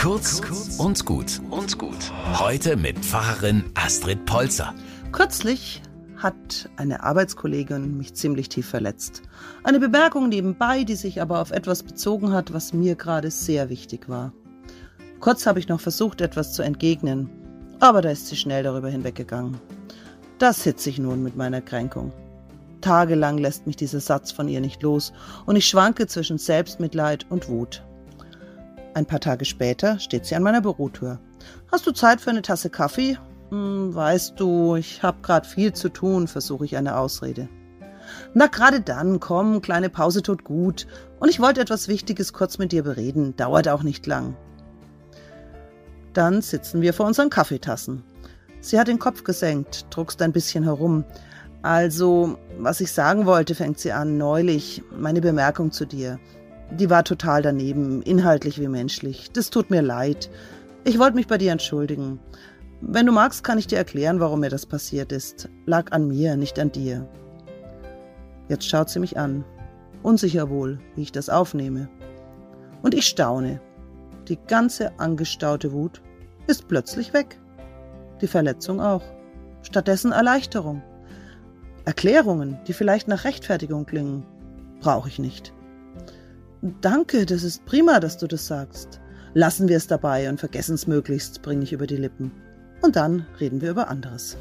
Kurz und gut und gut. Heute mit Pfarrerin Astrid Polzer. Kürzlich hat eine Arbeitskollegin mich ziemlich tief verletzt. Eine Bemerkung nebenbei, die sich aber auf etwas bezogen hat, was mir gerade sehr wichtig war. Kurz habe ich noch versucht, etwas zu entgegnen, aber da ist sie schnell darüber hinweggegangen. Das sitze ich nun mit meiner Kränkung. Tagelang lässt mich dieser Satz von ihr nicht los und ich schwanke zwischen Selbstmitleid und Wut. Ein paar Tage später steht sie an meiner Bürotür. Hast du Zeit für eine Tasse Kaffee? Hm, weißt du, ich habe gerade viel zu tun, versuche ich eine Ausrede. Na, gerade dann, komm, kleine Pause tut gut. Und ich wollte etwas Wichtiges kurz mit dir bereden, dauert auch nicht lang. Dann sitzen wir vor unseren Kaffeetassen. Sie hat den Kopf gesenkt, druckst ein bisschen herum. Also, was ich sagen wollte, fängt sie an, neulich, meine Bemerkung zu dir. Die war total daneben, inhaltlich wie menschlich. Das tut mir leid. Ich wollte mich bei dir entschuldigen. Wenn du magst, kann ich dir erklären, warum mir das passiert ist. Lag an mir, nicht an dir. Jetzt schaut sie mich an. Unsicher wohl, wie ich das aufnehme. Und ich staune. Die ganze angestaute Wut ist plötzlich weg. Die Verletzung auch. Stattdessen Erleichterung. Erklärungen, die vielleicht nach Rechtfertigung klingen, brauche ich nicht. Danke, das ist prima, dass du das sagst. Lassen wir es dabei und vergessen es möglichst, bringe ich über die Lippen. Und dann reden wir über anderes.